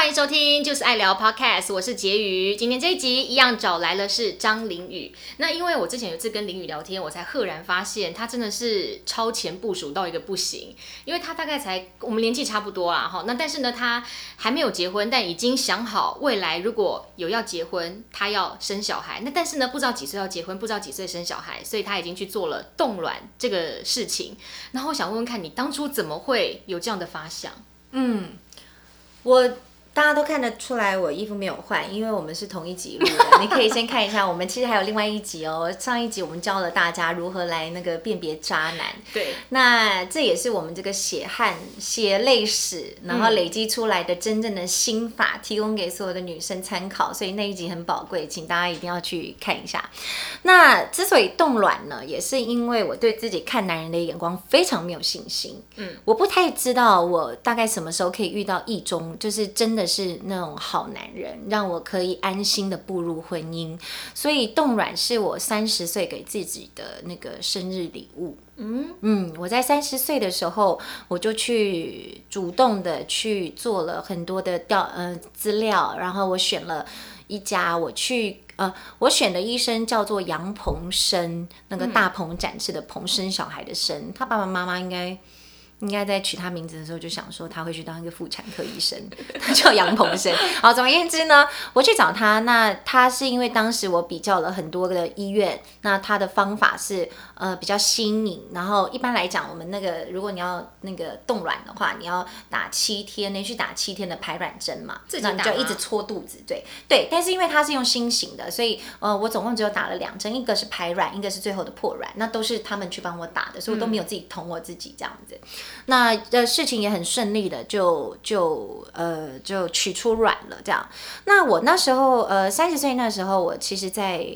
欢迎收听就是爱聊 Podcast，我是婕妤。今天这一集一样找来了是张凌宇。那因为我之前有次跟凌宇聊天，我才赫然发现他真的是超前部署到一个不行。因为他大概才我们年纪差不多啦，哈。那但是呢，他还没有结婚，但已经想好未来如果有要结婚，他要生小孩。那但是呢，不知道几岁要结婚，不知道几岁生小孩，所以他已经去做了冻卵这个事情。然后我想问问看你当初怎么会有这样的发想？嗯，我。大家都看得出来我衣服没有换，因为我们是同一集录的。你可以先看一下，我们其实还有另外一集哦。上一集我们教了大家如何来那个辨别渣男。对，那这也是我们这个血汗、血泪史，然后累积出来的真正的心法，提供给所有的女生参考。所以那一集很宝贵，请大家一定要去看一下。那之所以冻卵呢，也是因为我对自己看男人的眼光非常没有信心。嗯，我不太知道我大概什么时候可以遇到意中，就是真的。的是那种好男人，让我可以安心的步入婚姻，所以冻卵是我三十岁给自己的那个生日礼物。嗯嗯，我在三十岁的时候，我就去主动的去做了很多的调呃资料，然后我选了一家，我去呃我选的医生叫做杨鹏生，那个大鹏展翅的鹏生小孩的生，他爸爸妈妈应该。应该在取他名字的时候就想说他会去当一个妇产科医生，他叫杨鹏生。好，总而言之呢，我去找他，那他是因为当时我比较了很多个医院，那他的方法是呃比较新颖。然后一般来讲，我们那个如果你要那个冻卵的话，你要打七天，连续打七天的排卵针嘛，那你就一直搓肚子，对对。但是因为他是用新型的，所以呃我总共只有打了两针，一个是排卵，一个是最后的破卵，那都是他们去帮我打的，所以我都没有自己捅我自己这样子。那呃事情也很顺利的，就就呃就取出卵了这样。那我那时候呃三十岁那时候，我其实，在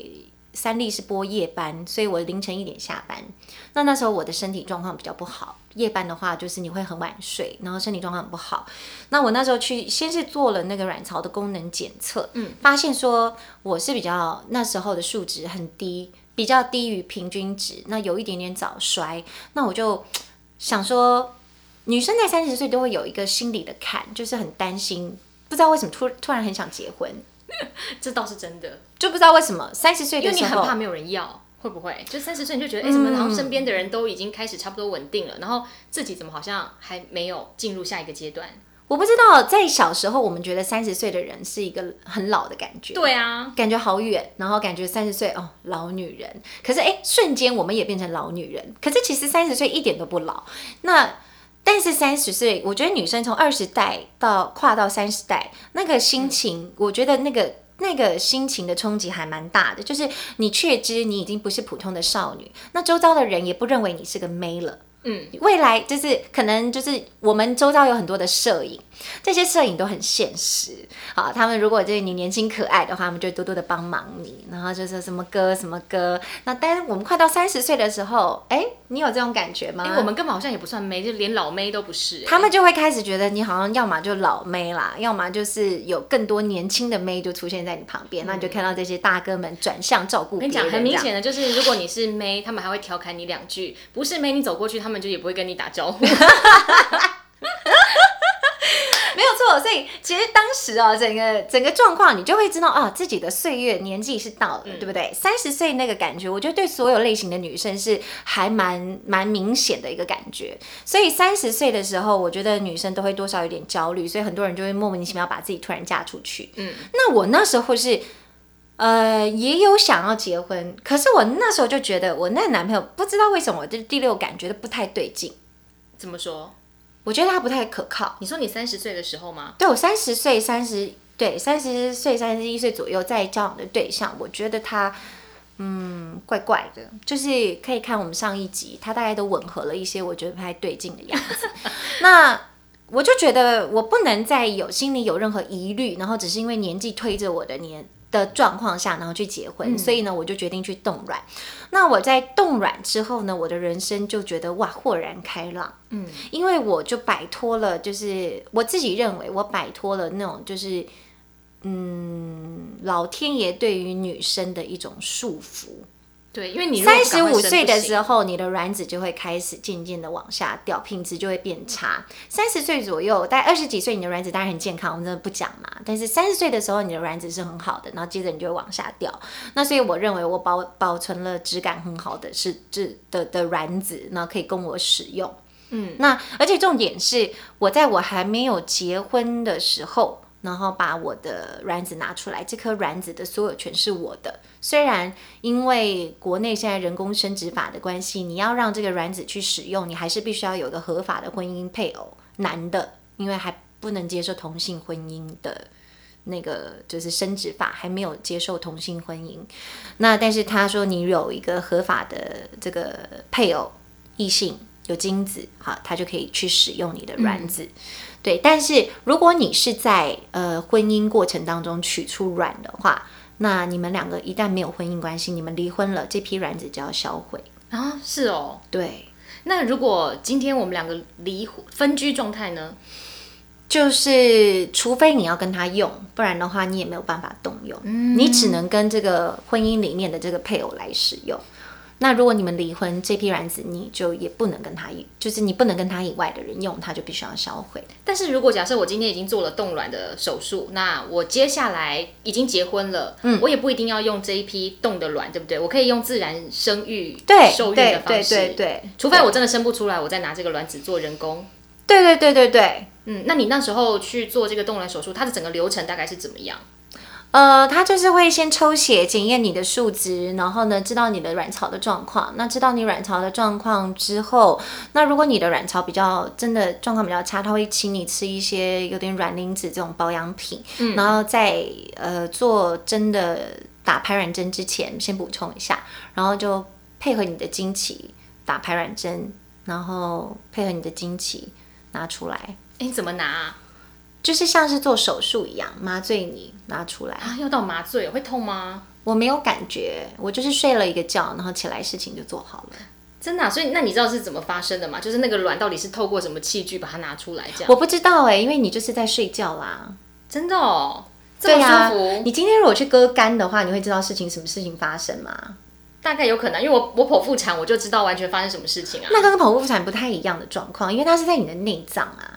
三立是播夜班，所以我凌晨一点下班。那那时候我的身体状况比较不好，夜班的话就是你会很晚睡，然后身体状况很不好。那我那时候去先是做了那个卵巢的功能检测，嗯，发现说我是比较那时候的数值很低，比较低于平均值，那有一点点早衰。那我就。想说，女生在三十岁都会有一个心理的坎，就是很担心，不知道为什么突突然很想结婚，这倒是真的，就不知道为什么三十岁因为你很怕没有人要，会不会？就三十岁你就觉得，哎，怎么然后身边的人都已经开始差不多稳定了，然后自己怎么好像还没有进入下一个阶段？我不知道，在小时候我们觉得三十岁的人是一个很老的感觉，对啊，感觉好远，然后感觉三十岁哦老女人，可是哎瞬间我们也变成老女人，可是其实三十岁一点都不老。那但是三十岁，我觉得女生从二十代到跨到三十代，那个心情，我觉得那个那个心情的冲击还蛮大的，就是你确知你已经不是普通的少女，那周遭的人也不认为你是个妹了。嗯，未来就是可能就是我们周遭有很多的摄影，这些摄影都很现实。好，他们如果就是你年轻可爱的话，他们就多多的帮忙你，然后就是什么歌什么歌。那但是我们快到三十岁的时候，哎，你有这种感觉吗？因为我们根本好像也不算妹，就连老妹都不是。他们就会开始觉得你好像要么就老妹啦，要么就是有更多年轻的妹就出现在你旁边，那你就看到这些大哥们转向照顾。跟你讲，很明显的就是，如果你是妹，他们还会调侃你两句；不是妹，你走过去，他们。就也不会跟你打招呼，没有错。所以其实当时哦，整个整个状况，你就会知道啊，自己的岁月年纪是到了，对不对？三十岁那个感觉，我觉得对所有类型的女生是还蛮蛮明显的一个感觉。所以三十岁的时候，我觉得女生都会多少有点焦虑，所以很多人就会莫名其妙把自己突然嫁出去。嗯，那我那时候是。呃，也有想要结婚，可是我那时候就觉得，我那男朋友不知道为什么，我的第六感觉得不太对劲。怎么说？我觉得他不太可靠。你说你三十岁的时候吗？对，我三十岁，三十对三十岁、三十一岁左右在交往的对象，我觉得他嗯怪怪的，就是可以看我们上一集，他大概都吻合了一些我觉得不太对劲的样子。那我就觉得我不能再有心里有任何疑虑，然后只是因为年纪推着我的年。的状况下，然后去结婚，所以呢，我就决定去冻卵。那我在冻卵之后呢，我的人生就觉得哇，豁然开朗。嗯，因为我就摆脱了，就是我自己认为我摆脱了那种就是嗯，老天爷对于女生的一种束缚。对，因为你三十五岁的时候，你的卵子就会开始渐渐的往下掉，品质就会变差。三十岁左右，大概二十几岁，你的卵子当然很健康，我们真的不讲嘛。但是三十岁的时候，你的卵子是很好的，然后接着你就会往下掉。那所以我认为我保保存了质感很好的是质的的卵子，那可以供我使用。嗯，那而且重点是我在我还没有结婚的时候。然后把我的卵子拿出来，这颗卵子的所有权是我的。虽然因为国内现在人工生殖法的关系，你要让这个卵子去使用，你还是必须要有个合法的婚姻配偶，男的，因为还不能接受同性婚姻的那个就是生殖法还没有接受同性婚姻。那但是他说你有一个合法的这个配偶，异性有精子，好，他就可以去使用你的卵子。对，但是如果你是在呃婚姻过程当中取出卵的话，那你们两个一旦没有婚姻关系，你们离婚了，这批卵子就要销毁。啊，是哦。对，那如果今天我们两个离婚分居状态呢？就是除非你要跟他用，不然的话你也没有办法动用，你只能跟这个婚姻里面的这个配偶来使用。那如果你们离婚，这批卵子你就也不能跟他，就是你不能跟他以外的人用，他就必须要销毁。但是如果假设我今天已经做了冻卵的手术，那我接下来已经结婚了，嗯，我也不一定要用这一批冻的卵，对不对？我可以用自然生育、对受孕的方式，对对对，除非我真的生不出来，我再拿这个卵子做人工。对对对对对，嗯，那你那时候去做这个冻卵手术，它的整个流程大概是怎么样？呃，他就是会先抽血检验你的数值，然后呢，知道你的卵巢的状况。那知道你卵巢的状况之后，那如果你的卵巢比较真的状况比较差，他会请你吃一些有点卵磷脂这种保养品，嗯，然后在呃做真的打排卵针之前，先补充一下，然后就配合你的经期打排卵针，然后配合你的经期拿出来。哎，怎么拿？就是像是做手术一样，麻醉你拿出来啊，要到麻醉会痛吗？我没有感觉，我就是睡了一个觉，然后起来事情就做好了。真的？所以那你知道是怎么发生的吗？就是那个卵到底是透过什么器具把它拿出来？这样我不知道哎，因为你就是在睡觉啦。真的哦，这么舒服。你今天如果去割肝的话，你会知道事情什么事情发生吗？大概有可能，因为我我剖腹产，我就知道完全发生什么事情啊。那跟剖腹产不太一样的状况，因为它是在你的内脏啊。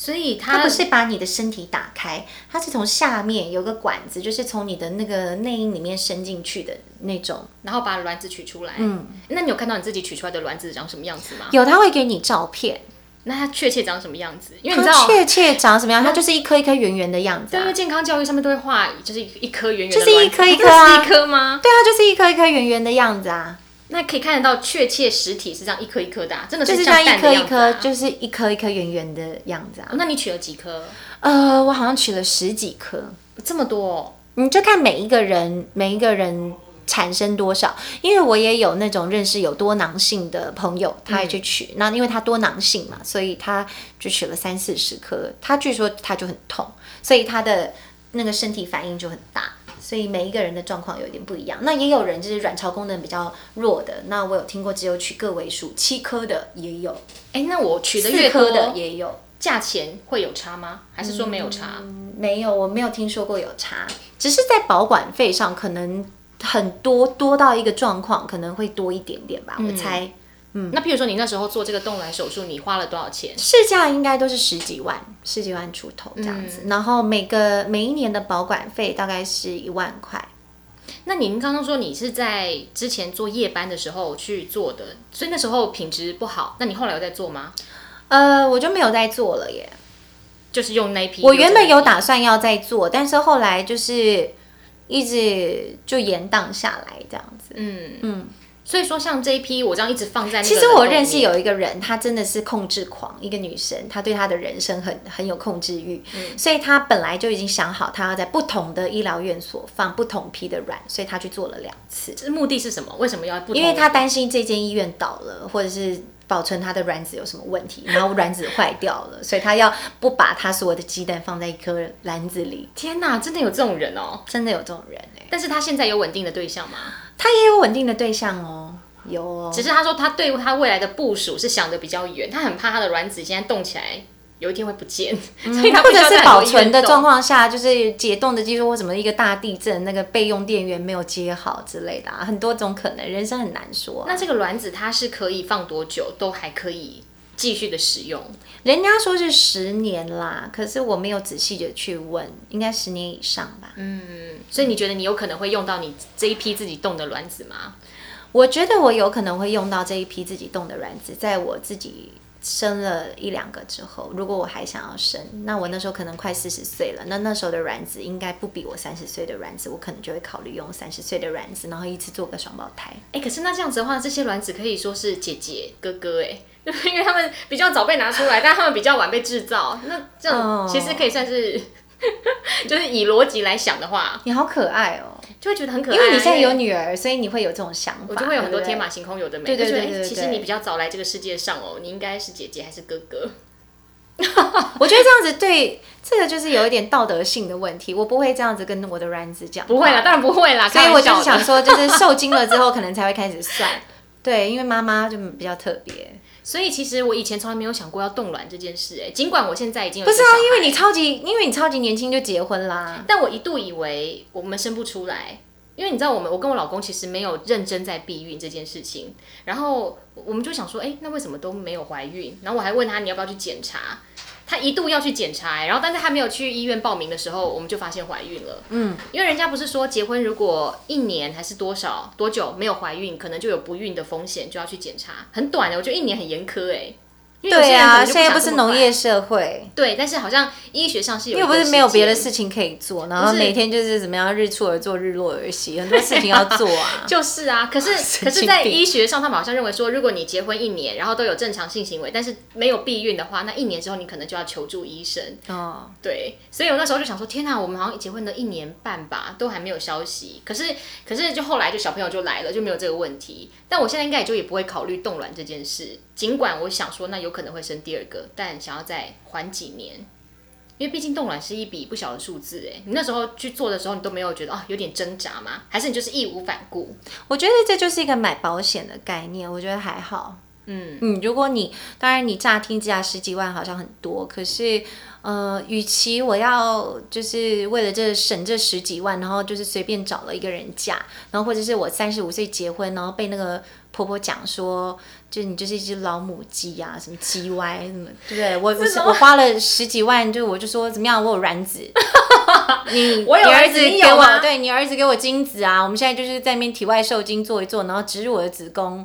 所以它不是把你的身体打开，它是从下面有个管子，就是从你的那个内阴里面伸进去的那种，然后把卵子取出来。嗯，那你有看到你自己取出来的卵子长什么样子吗？有，他会给你照片。那它确切长什么样子？因为你知道确切长什么样，它就是一颗一颗圆圆的样子。对，因为健康教育上面都会画，就是一颗圆圆，就是一颗一颗啊，一颗吗？对啊，就是一颗一颗圆圆的样子啊。那可以看得到确切实体是这样一颗一颗的，真的是这样一颗一颗，就是一颗一颗圆圆的样子啊。那你取了几颗？呃，我好像取了十几颗，这么多。你就看每一个人，每一个人产生多少。因为我也有那种认识有多囊性的朋友，他也去取。那因为他多囊性嘛，所以他就取了三四十颗。他据说他就很痛，所以他的那个身体反应就很大。所以每一个人的状况有一点不一样。那也有人就是卵巢功能比较弱的，那我有听过只有取个位数七颗的也有。哎，那我取的越多的也有，价钱会有差吗？还是说没有差？没有，我没有听说过有差，只是在保管费上可能很多多到一个状况，可能会多一点点吧，我猜。嗯，那譬如说你那时候做这个冻卵手术，你花了多少钱？市价应该都是十几万，十几万出头这样子。然后每个每一年的保管费大概是一万块。那您刚刚说你是在之前做夜班的时候去做的，所以那时候品质不好。那你后来有在做吗？呃，我就没有再做了耶。就是用那批。我原本有打算要再做，但是后来就是一直就延宕下来这样子。嗯嗯。所以说，像这一批，我这样一直放在。其实我认识有一个人，她真的是控制狂，一个女生，她对她的人生很很有控制欲，所以她本来就已经想好，她要在不同的医疗院所放不同批的卵，所以她去做了两次。这目的是什么？为什么要不？因为她担心这间医院倒了，或者是保存它的卵子有什么问题，然后卵子坏掉了，所以他要不把他所有的鸡蛋放在一颗篮子里。天哪，真的有这种人哦！真的有这种人哎！但是他现在有稳定的对象吗？他也有稳定的对象哦，有。只是他说他对他未来的部署是想的比较远，他很怕他的卵子现在动起来有一天会不见，所以它嗯或者是保存的状况。况下，就是解冻的技术或什么一个大地震，那个备用电源没有接好之类的、啊，很多种可能，人生很难说啊、那这个卵子它是可以放多久都还可以继续的使用？人家说是十年啦，可是我没有仔细的去问，应该十年以上吧。嗯，所以你觉得你有可能会用到你这一批自己冻的卵子吗？我觉得我有可能会用到这一批自己冻的卵子，在我自己生了一两个之后，如果我还想要生，那我那时候可能快四十岁了，那那时候的卵子应该不比我三十岁的卵子，我可能就会考虑用三十岁的卵子，然后一次做个双胞胎。哎、可是那这样子的话，这些卵子可以说是姐姐、哥哥，哎，因为他们比较早被拿出来，但他们比较晚被制造，那这其实可以算是，就是以逻辑来想的话，你好可爱哦，就会觉得很可爱啊。因为你现在有女儿，所以你会有这种想法，我就会有很多天马行空，有的没对对对其实你比较早来这个世界上哦，你应该是姐姐还是哥哥？我觉得这样子对这个就是有一点道德性的问题，我不会这样子跟我的软子讲，不会啦，。当然不会啦。所以我就是想说，就是受精了之后，可能才会开始算。对，因为妈妈就比较特别。所以其实我以前从来没有想过要冻卵这件事，哎，尽管我现在已经有不是啊，因为你超级，因为你超级年轻就结婚啦。但我一度以为我们生不出来，因为你知道我们我跟我老公其实没有认真在避孕这件事情，然后我们就想说，哎、那为什么都没有怀孕？然后我还问他你要不要去检查，他一度要去检查、哎然后但是她没有去医院报名的时候，我们就发现怀孕了。嗯，因为人家不是说结婚如果一年还是多少多久没有怀孕，可能就有不孕的风险，就要去检查，很短的，我觉得一年很严苛哎、因为有些对啊，现在不是农业社会，对，但是好像医学上是有一又不是没有别的事情可以做，然后每天就是怎么样日出而作，日落而息，很多事情要做啊。就是啊，可是 可是，在医学上，他们好像认为说，如果你结婚一年，然后都有正常性行为，但是没有避孕的话，那一年之后你可能就要求助医生。哦，对，所以我那时候就想说，天哪，我们好像结婚了一年半吧，都还没有消息。可是，可是就后来就小朋友就来了，就没有这个问题。但我现在应该也就也不会考虑冻卵这件事，尽管我想说，那有可能会生第二个，但想要再缓几年。因为毕竟冻卵是一笔不小的数字，哎，你那时候去做的时候，你都没有觉得哦有点挣扎吗？还是你就是义无反顾？我觉得这就是一个买保险的概念，我觉得还好。嗯嗯，如果你当然你乍听之下十几万好像很多，可是呃，与其我要就是为了这省这十几万，然后就是随便找了一个人嫁，然后或者是我三十五岁结婚，然后被那个婆婆讲说，就你就是一只老母鸡啊，什么鸡歪什么，对不对？我我我花了十几万，就我就说怎么样，我有卵子。你我有你儿儿子给我，对你儿子给我精子啊！我们现在就是在那边体外受精做一做，然后植入我的子宫，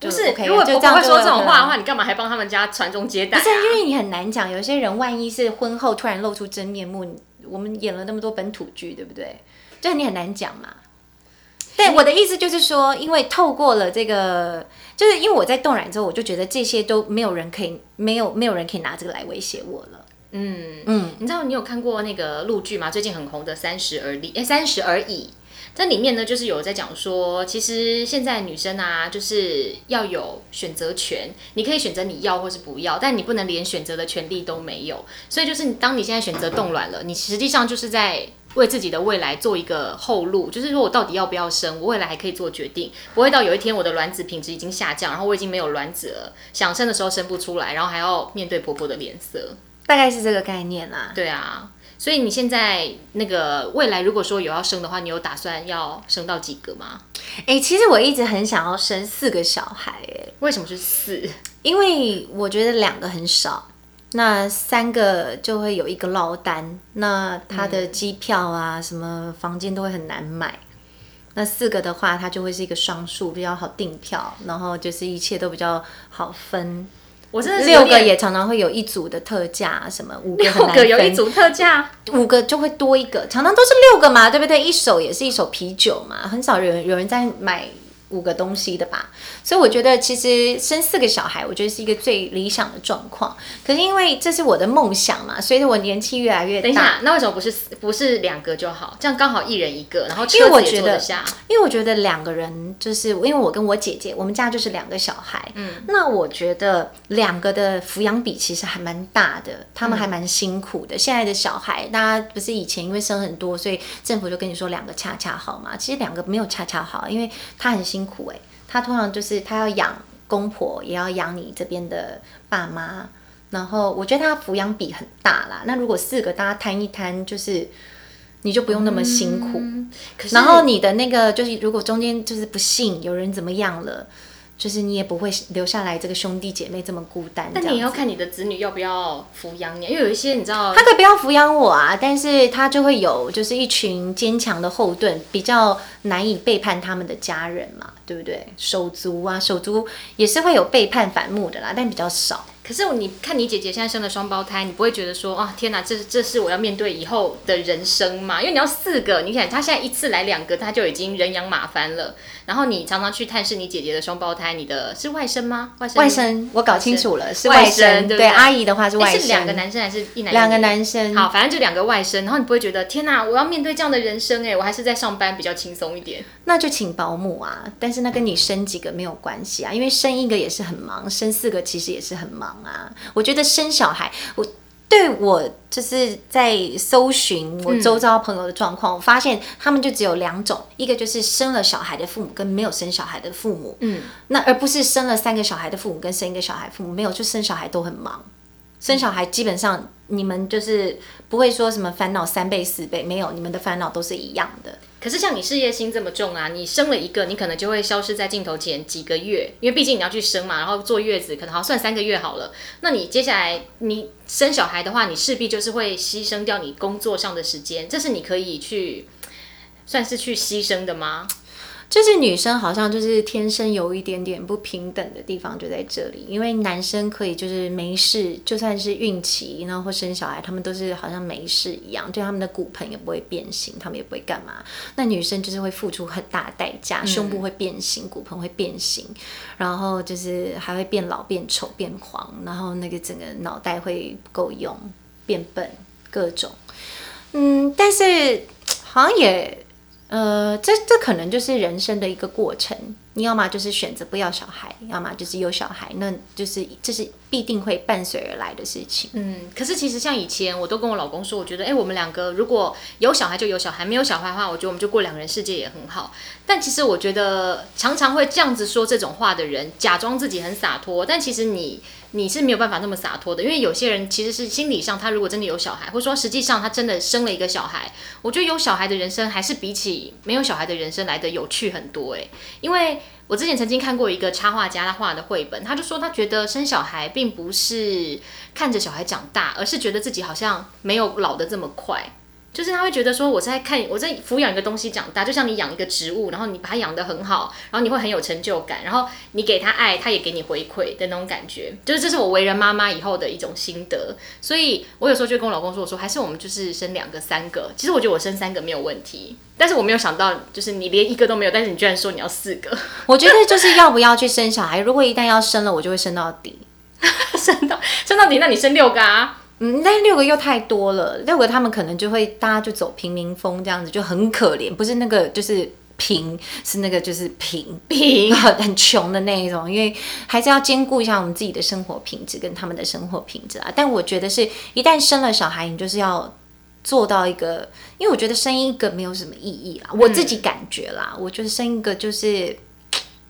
就是如果就这样婆婆会说这种话的话，你干嘛还帮他们家传宗接代、啊？不是因为你很难讲，有些人万一是婚后突然露出真面目，我们演了那么多本土剧，对不对？这你很难讲嘛。对，我的意思就是说，因为透过了这个，就是因为我在冻卵之后，我就觉得这些都没有人可以，没有没有人可以拿这个来威胁我了。嗯嗯，你知道你有看过那个陆剧吗？最近很红的《三十而立》哎，《三十而已》在里面呢，就是有在讲说，其实现在女生啊，就是要有选择权，你可以选择你要或是不要，但你不能连选择的权利都没有。所以就是当你现在选择冻卵了，你实际上就是在。为自己的未来做一个后路，就是说我到底要不要生，我未来还可以做决定，不会到有一天我的卵子品质已经下降，然后我已经没有卵子了，想生的时候生不出来，然后还要面对婆婆的脸色。大概是这个概念啦。对啊，所以你现在那个未来如果说有要生的话，你有打算要生到几个吗？哎、其实我一直很想要生四个小孩、哎，为什么是四？因为我觉得两个很少，那三个就会有一个落单，那他的机票啊、什么房间都会很难买。那四个的话，它就会是一个双数，比较好订票，然后就是一切都比较好分。我真的是六个也常常会有一组的特价，什么五个很六个有一组特价，五个就会多一个，常常都是六个嘛，对不对？一手也是一手啤酒嘛，很少有人有人在买五个东西的吧？所以我觉得其实生四个小孩，我觉得是一个最理想的状况。可是因为这是我的梦想嘛，随着我年纪越来越大，等一下，那为什么不是不是两个就好？这样刚好一人一个，然后因为车也我觉得下。因为我觉得两个人就是，因为我跟我姐姐，我们家就是两个小孩，嗯，那我觉得两个的抚养比其实还蛮大的，他们还蛮辛苦的。现在的小孩，大家不是以前因为生很多，所以政府就跟你说两个恰恰好嘛，其实两个没有恰恰好，因为他很辛苦哎、他通常就是他要养公婆，也要养你这边的爸妈。然后我觉得他抚养比很大啦。那如果四个大家摊一摊，就是你就不用那么辛苦。然后你的那个就是，如果中间就是不幸有人怎么样了，就是你也不会留下来这个兄弟姐妹这么孤单。但你也要看你的子女要不要抚养你，因为有一些你知道，他可以不要抚养我啊，但是他就会有就是一群坚强的后盾，比较难以背叛他们的家人嘛，对不对？手足啊，手足也是会有背叛反目的啦，但比较少。可是你看你姐姐现在生了双胞胎，你不会觉得说啊天哪，这这是我要面对以后的人生吗？因为你要四个，你想她现在一次来两个，她就已经人仰马翻了。然后你常常去探视你姐姐的双胞胎，你的是外甥吗？外甥外甥，我搞清楚了，是外甥。甥对不对阿姨的话是外甥，是两个男生还是一男一两个男生。好，反正就两个外甥，然后你不会觉得天哪，我要面对这样的人生哎，我还是在上班比较轻松一点。那就请保姆啊，但是那跟你生几个没有关系啊，因为生一个也是很忙，生四个其实也是很忙啊。我觉得生小孩，我对我就是在搜寻我周遭朋友的状况，我发现他们就只有两种，一个就是生了小孩的父母跟没有生小孩的父母，嗯，那而不是生了三个小孩的父母跟生一个小孩父母没有，就生小孩都很忙。生小孩基本上你们就是不会说什么烦恼三倍四倍，没有，你们的烦恼都是一样的。可是像你事业心这么重啊，你生了一个，你可能就会消失在镜头前几个月，因为毕竟你要去生嘛，然后坐月子，可能好算三个月好了。那你接下来你生小孩的话，你势必就是会牺牲掉你工作上的时间，这是你可以去算是去牺牲的吗？就是女生好像就是天生有一点点不平等的地方就在这里，因为男生可以就是没事，就算是孕期然后或生小孩，他们都是好像没事一样，对他们的骨盆也不会变形，他们也不会干嘛。那女生就是会付出很大的代价，胸部会变形，骨盆会变形，然后就是还会变老、变丑、变黄，然后那个整个脑袋会不够用，变笨，各种。嗯，但是好像也。呃，这这可能就是人生的一个过程。你要么就是选择不要小孩，要么就是有小孩，那就是这是必定会伴随而来的事情。嗯，可是其实像以前，我都跟我老公说，我觉得，哎，我们两个如果有小孩就有小孩，没有小孩的话，我觉得我们就过两个人世界也很好。但其实我觉得，常常会这样子说这种话的人，假装自己很洒脱，但其实你你是没有办法那么洒脱的，因为有些人其实是心理上，他如果真的有小孩，或者说实际上他真的生了一个小孩，我觉得有小孩的人生还是比起没有小孩的人生来的有趣很多。哎，因为我之前曾经看过一个插画家他画的绘本，他就说他觉得生小孩并不是看着小孩长大，而是觉得自己好像没有老得这么快。就是他会觉得说，我在看，我在抚养一个东西长大，就像你养一个植物，然后你把它养得很好，然后你会很有成就感，然后你给他爱，他也给你回馈的那种感觉。就是这是我为人妈妈以后的一种心得。所以我有时候就跟我老公说，我说还是我们就是生两个、三个。其实我觉得我生三个没有问题，但是我没有想到，就是你连一个都没有，但是你居然说你要四个。我觉得就是要不要去生小孩，如果一旦要生了，我就会生到底，生到生到底，那你生六个啊？嗯，但六个又太多了，六个他们可能就会大家就走平民风这样子，就很可怜，不是那个就是贫，是那个就是贫贫很很穷的那一种，因为还是要兼顾一下我们自己的生活品质跟他们的生活品质啊。但我觉得是一旦生了小孩，你就是要做到一个，因为我觉得生一个没有什么意义啦，我自己感觉啦，我觉得生一个就是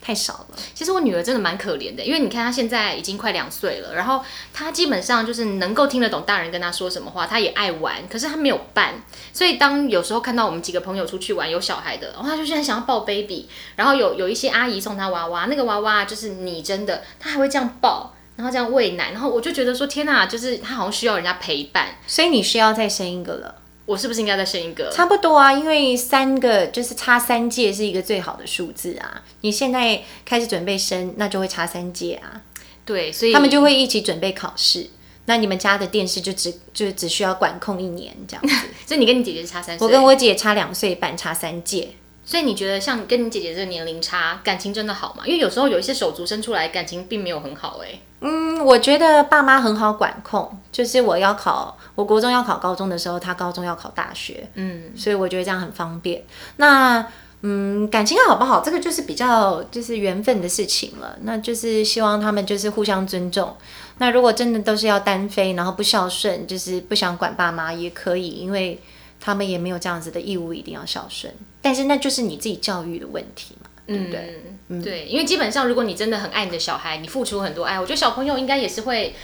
太少了。其实我女儿真的蛮可怜的，因为你看她现在已经快两岁了，然后她基本上就是能够听得懂大人跟她说什么话，她也爱玩，可是她没有伴。所以当有时候看到我们几个朋友出去玩有小孩的，然后她就现在想要抱 baby，然后有有一些阿姨送她娃娃，那个娃娃就是拟真的，她还会这样抱。然后这样喂奶，然后我就觉得说天哪，就是她好像需要人家陪伴，所以你需要再生一个了。我是不是应该再生一个？差不多啊，因为三个就是差三届是一个最好的数字啊。你现在开始准备生，那就会差三届啊。对，所以他们就会一起准备考试。那你们家的电视就只就只需要管控一年这样子。所以你跟你姐姐差三岁，我跟我姐差两岁半，差三届。所以你觉得像跟你姐姐这个年龄差，感情真的好吗？因为有时候有一些手足生出来感情并没有很好哎、嗯，我觉得爸妈很好管控，就是我要考，我国中要考高中的时候，他高中要考大学，嗯，所以我觉得这样很方便。那嗯，感情好不好，这个就是比较就是缘分的事情了。那就是希望他们就是互相尊重。那如果真的都是要单飞，然后不孝顺，就是不想管爸妈也可以，因为他们也没有这样子的义务一定要孝顺。但是那就是你自己教育的问题嘛，对不对？嗯，对，因为基本上如果你真的很爱你的小孩，你付出很多爱，我觉得小朋友应该也是会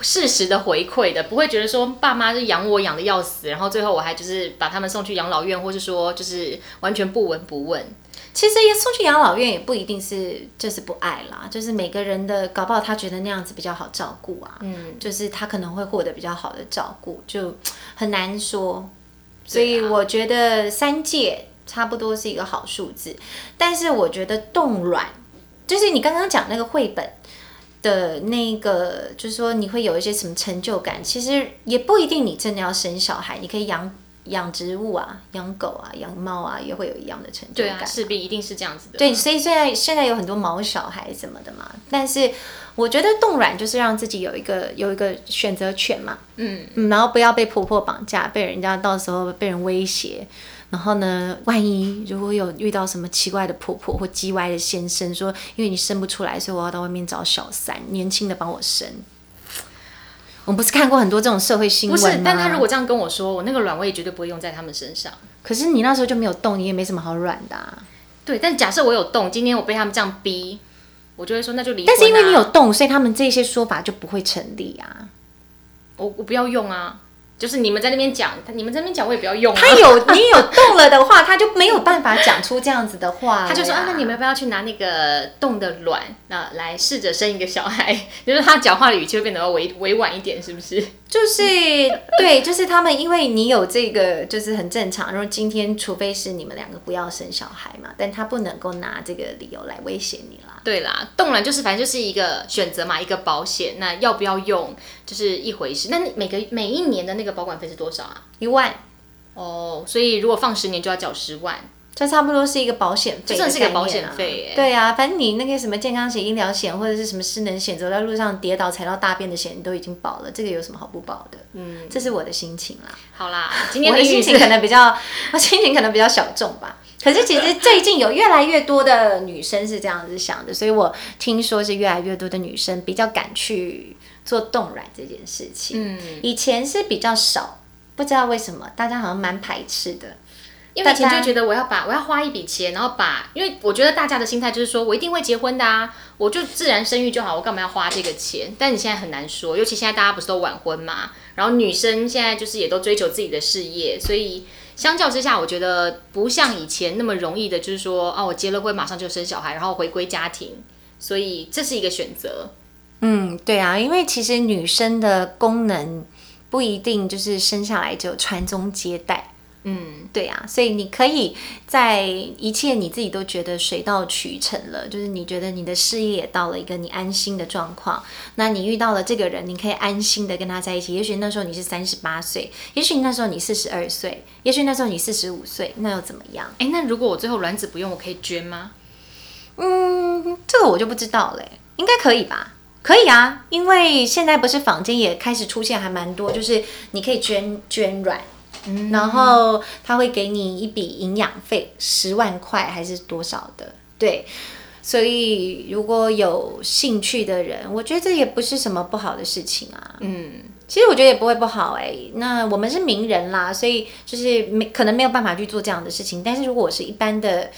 适时的回馈的，不会觉得说爸妈是养我养的要死，然后最后我还就是把他们送去养老院，或是说就是完全不闻不问。其实也送去养老院也不一定是就是不爱啦，就是每个人的搞不好他觉得那样子比较好照顾啊，嗯，就是他可能会获得比较好的照顾，就很难说。所以我觉得三届差不多是一个好数字，但是我觉得冻卵，就是你刚刚讲那个绘本的那个，就是说你会有一些什么成就感，其实也不一定你真的要生小孩，你可以养。养植物啊，养狗啊，养猫啊，也会有一样的成就感。对啊，势必一定是这样子的。对，所以现在现在有很多毛小孩什么的嘛，但是我觉得冻卵就是让自己有一个有一个选择权嘛。嗯嗯，然后不要被婆婆绑架，被人家到时候被人威胁。然后呢，万一如果有遇到什么奇怪的婆婆或叽歪的先生，说因为你生不出来，所以我要到外面找小三，年轻的帮我生。我们不是看过很多这种社会新闻吗？不是，但他如果这样跟我说，我那个卵我也绝对不会用在他们身上。可是你那时候就没有动，你也没什么好软的。啊对，但假设我有动，今天我被他们这样逼，我就会说那就离。但是因为你有动，所以他们这些说法就不会成立啊。我我不要用啊。就是你们在那边讲，你们在那边讲，我也不要用。他有你有动了的话，他就没有办法讲出这样子的话。他就说啊，那你们要不要去拿那个冻的卵，那来试着生一个小孩？就是他讲话的语气会变得委委婉一点，是不是？就是对，就是他们，因为你有这个，就是很正常。然后今天，除非是你们两个不要生小孩嘛，但他不能够拿这个理由来威胁你啦。对啦，动卵就是反正就是一个选择嘛，一个保险。那要不要用，就是一回事。那每个每一年的那个保管费是多少啊？一万。哦，所以如果放十年就要缴十万。这差不多是一个保险费，真的是个保险费。对啊，反正你那个什么健康险、医疗险或者是什么失能险，走在路上跌倒踩到大便的险，你都已经保了，这个有什么好不保的？嗯，这是我的心情啦。好啦，今天的心情可能比较，我心情可能比较小众吧。可是其实最近有越来越多的女生是这样子想的，所以我听说是越来越多的女生比较敢去做冻卵这件事情。嗯，以前是比较少，不知道为什么大家好像蛮排斥的。因为以前就觉得我要把我要花一笔钱，然后把，因为我觉得大家的心态就是说我一定会结婚的啊，我就自然生育就好，我干嘛要花这个钱？但你现在很难说，尤其现在大家不是都晚婚嘛，然后女生现在就是也都追求自己的事业，所以相较之下，我觉得不像以前那么容易的，就是说哦，我结了婚马上就生小孩，然后回归家庭，所以这是一个选择。嗯，对啊，因为其实女生的功能不一定就是生下来就传宗接代。嗯，对呀，所以你可以在一切你自己都觉得水到渠成了，就是你觉得你的事业也到了一个你安心的状况，那你遇到了这个人，你可以安心的跟他在一起。也许那时候你是三十八岁，也许那时候你四十二岁，也许那时候你四十五岁，那又怎么样？哎，那如果我最后卵子不用，我可以捐吗？嗯，这个我就不知道嘞，应该可以吧？可以啊，因为现在不是坊间也开始出现还蛮多，就是你可以捐捐卵。然后他会给你一笔营养费，十万块还是多少的？对，所以如果有兴趣的人，我觉得这也不是什么不好的事情啊。嗯，其实我觉得也不会不好哎。那我们是名人啦，所以就是没可能没有办法去做这样的事情。但是如果我是一般的。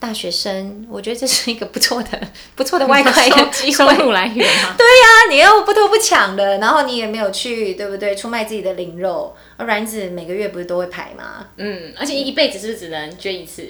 大学生，我觉得这是一个不错的、不错的外快的机收入来源嘛。对呀，你又不偷不抢的，然后你也没有去，对不对？出卖自己的灵肉，而卵子每个月不是都会排吗？嗯，而且一辈子是不是只能捐一次？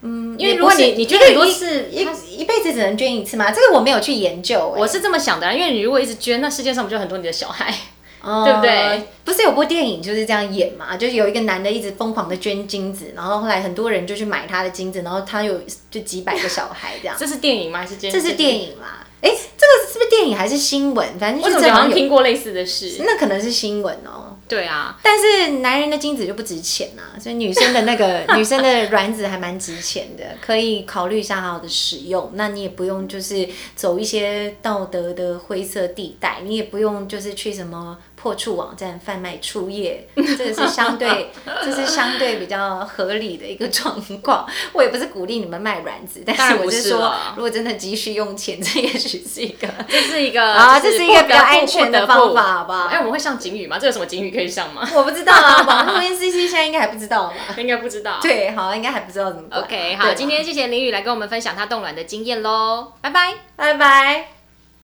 嗯，因为如果你你捐很多次，一一辈子只能捐一次吗？这个我没有去研究，我是这么想的，因为你如果一直捐，那世界上不就很多你的小孩？对不对？不是有部电影就是这样演嘛？就是有一个男的一直疯狂的捐精子，然后后来很多人就去买他的精子，然后他有就几百个小孩这样。这是电影吗？还是这是电影啦？哎，这个是不是电影还是新闻？反正就是好像听过类似的事。那可能是新闻哦。对啊，但是男人的精子就不值钱啊，所以女生的那个 女生的卵子还蛮值钱的，可以考虑一下好好的使用。那你也不用就是走一些道德的灰色地带，你也不用就是去什么。破处网站贩卖初夜，这个是相对，这是相对比较合理的一个状况。我也不是鼓励你们卖卵子，但是我是说，如果真的急需用钱，这也许是一个，这是一个啊，这是一个比较安全的方法，好不好？哎，我们会上警语吗？这有什么警语可以上吗？我不知道啊，网络 NCC 现在应该还不知道吧？应该不知道。对，好，应该还不知道怎么。OK，好，今天谢谢林宇来跟我们分享他冻卵的经验喽，拜拜，拜拜。